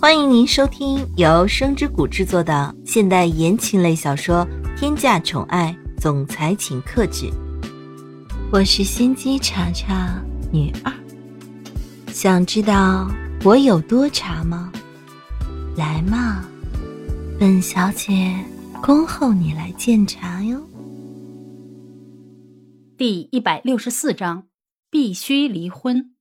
欢迎您收听由声之谷制作的现代言情类小说《天价宠爱总裁请克制》，我是心机茶茶女二。想知道我有多茶吗？来嘛，本小姐恭候你来鉴茶哟。第一百六十四章，必须离婚。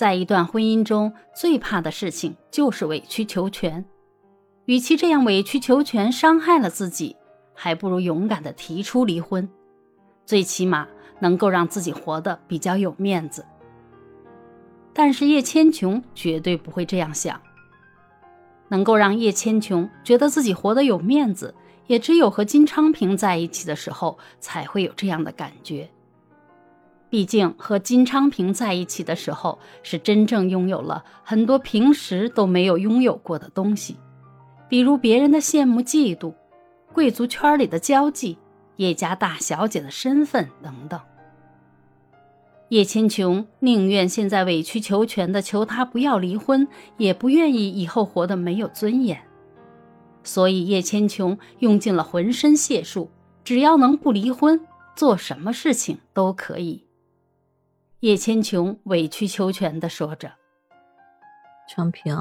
在一段婚姻中最怕的事情就是委曲求全，与其这样委曲求全伤害了自己，还不如勇敢的提出离婚，最起码能够让自己活得比较有面子。但是叶千琼绝对不会这样想，能够让叶千琼觉得自己活得有面子，也只有和金昌平在一起的时候才会有这样的感觉。毕竟和金昌平在一起的时候，是真正拥有了很多平时都没有拥有过的东西，比如别人的羡慕嫉妒、贵族圈里的交际、叶家大小姐的身份等等。叶千琼宁愿现在委曲求全的求他不要离婚，也不愿意以后活得没有尊严。所以叶千琼用尽了浑身解数，只要能不离婚，做什么事情都可以。叶千琼委曲求全的说着：“昌平，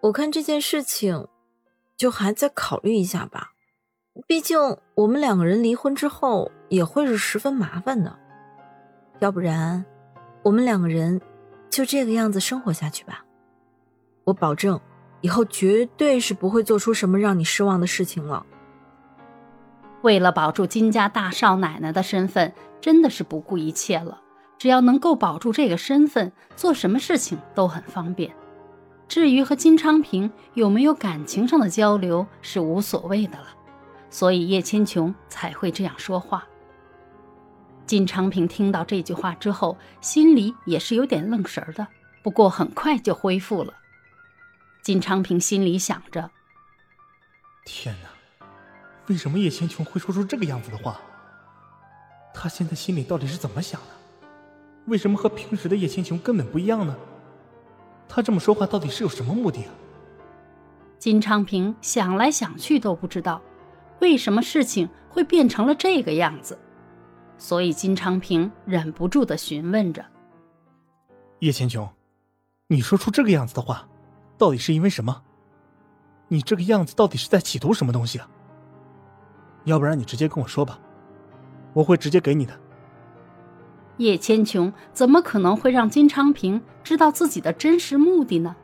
我看这件事情，就还再考虑一下吧。毕竟我们两个人离婚之后也会是十分麻烦的。要不然，我们两个人就这个样子生活下去吧。我保证，以后绝对是不会做出什么让你失望的事情了。为了保住金家大少奶奶的身份，真的是不顾一切了。”只要能够保住这个身份，做什么事情都很方便。至于和金昌平有没有感情上的交流，是无所谓的了。所以叶千琼才会这样说话。金昌平听到这句话之后，心里也是有点愣神的，不过很快就恢复了。金昌平心里想着：天哪，为什么叶千琼会说出这个样子的话？他现在心里到底是怎么想的？为什么和平时的叶千琼根本不一样呢？他这么说话到底是有什么目的啊？金昌平想来想去都不知道，为什么事情会变成了这个样子，所以金昌平忍不住的询问着：“叶千琼，你说出这个样子的话，到底是因为什么？你这个样子到底是在企图什么东西啊？要不然你直接跟我说吧，我会直接给你的。”叶千琼怎么可能会让金昌平知道自己的真实目的呢？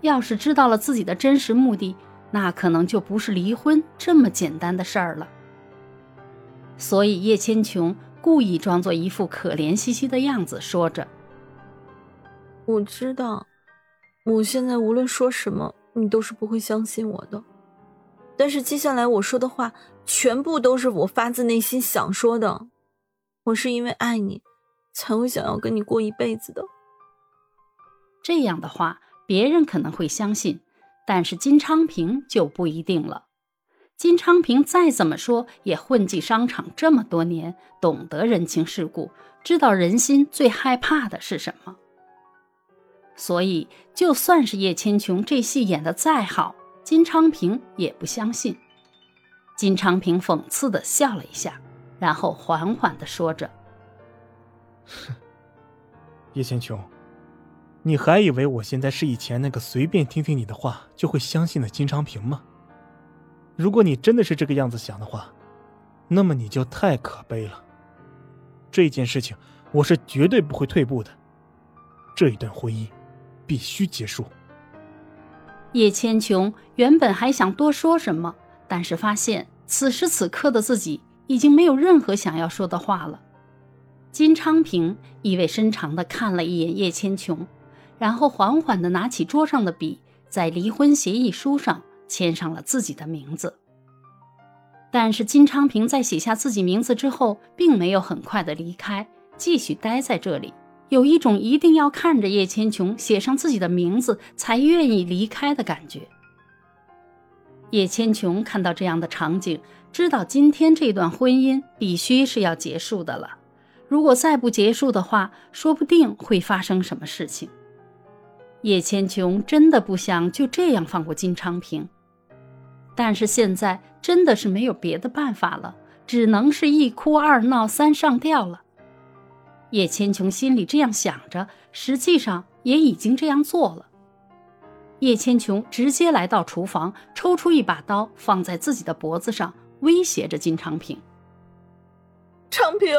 要是知道了自己的真实目的，那可能就不是离婚这么简单的事儿了。所以叶千琼故意装作一副可怜兮兮的样子，说着：“我知道，我现在无论说什么，你都是不会相信我的。但是接下来我说的话，全部都是我发自内心想说的。我是因为爱你。”才会想要跟你过一辈子的。这样的话，别人可能会相信，但是金昌平就不一定了。金昌平再怎么说也混迹商场这么多年，懂得人情世故，知道人心最害怕的是什么。所以，就算是叶千琼这戏演的再好，金昌平也不相信。金昌平讽刺的笑了一下，然后缓缓的说着。哼，叶千琼，你还以为我现在是以前那个随便听听你的话就会相信的金昌平吗？如果你真的是这个样子想的话，那么你就太可悲了。这件事情我是绝对不会退步的，这一段婚姻必须结束。叶千琼原本还想多说什么，但是发现此时此刻的自己已经没有任何想要说的话了。金昌平意味深长地看了一眼叶千琼，然后缓缓地拿起桌上的笔，在离婚协议书上签上了自己的名字。但是金昌平在写下自己名字之后，并没有很快的离开，继续待在这里，有一种一定要看着叶千琼写上自己的名字才愿意离开的感觉。叶千琼看到这样的场景，知道今天这段婚姻必须是要结束的了。如果再不结束的话，说不定会发生什么事情。叶千琼真的不想就这样放过金昌平，但是现在真的是没有别的办法了，只能是一哭二闹三上吊了。叶千琼心里这样想着，实际上也已经这样做了。叶千琼直接来到厨房，抽出一把刀放在自己的脖子上，威胁着金昌平：“昌平，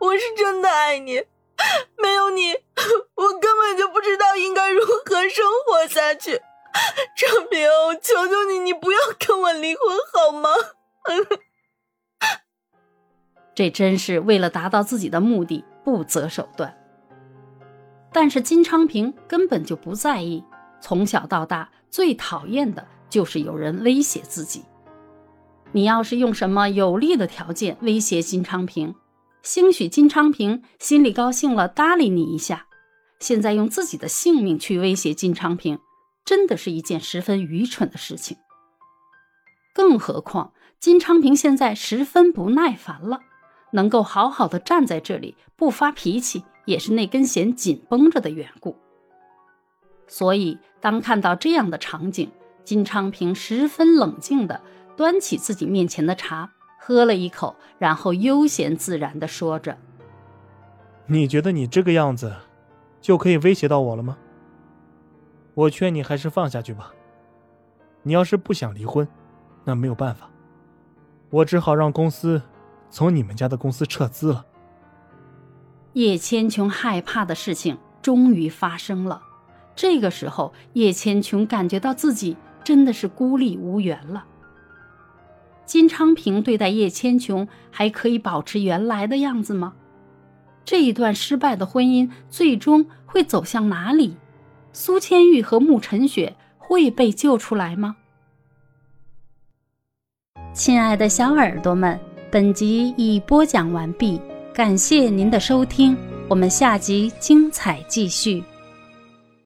我是真的爱你。”没有你，我根本就不知道应该如何生活下去。张平，我求求你，你不要跟我离婚好吗？这真是为了达到自己的目的不择手段。但是金昌平根本就不在意，从小到大最讨厌的就是有人威胁自己。你要是用什么有利的条件威胁金昌平？兴许金昌平心里高兴了，搭理你一下。现在用自己的性命去威胁金昌平，真的是一件十分愚蠢的事情。更何况金昌平现在十分不耐烦了，能够好好的站在这里不发脾气，也是那根弦紧绷着的缘故。所以，当看到这样的场景，金昌平十分冷静的端起自己面前的茶。喝了一口，然后悠闲自然的说着：“你觉得你这个样子，就可以威胁到我了吗？我劝你还是放下去吧。你要是不想离婚，那没有办法，我只好让公司从你们家的公司撤资了。”叶千琼害怕的事情终于发生了。这个时候，叶千琼感觉到自己真的是孤立无援了。金昌平对待叶千琼还可以保持原来的样子吗？这一段失败的婚姻最终会走向哪里？苏千玉和慕晨雪会被救出来吗？亲爱的小耳朵们，本集已播讲完毕，感谢您的收听，我们下集精彩继续。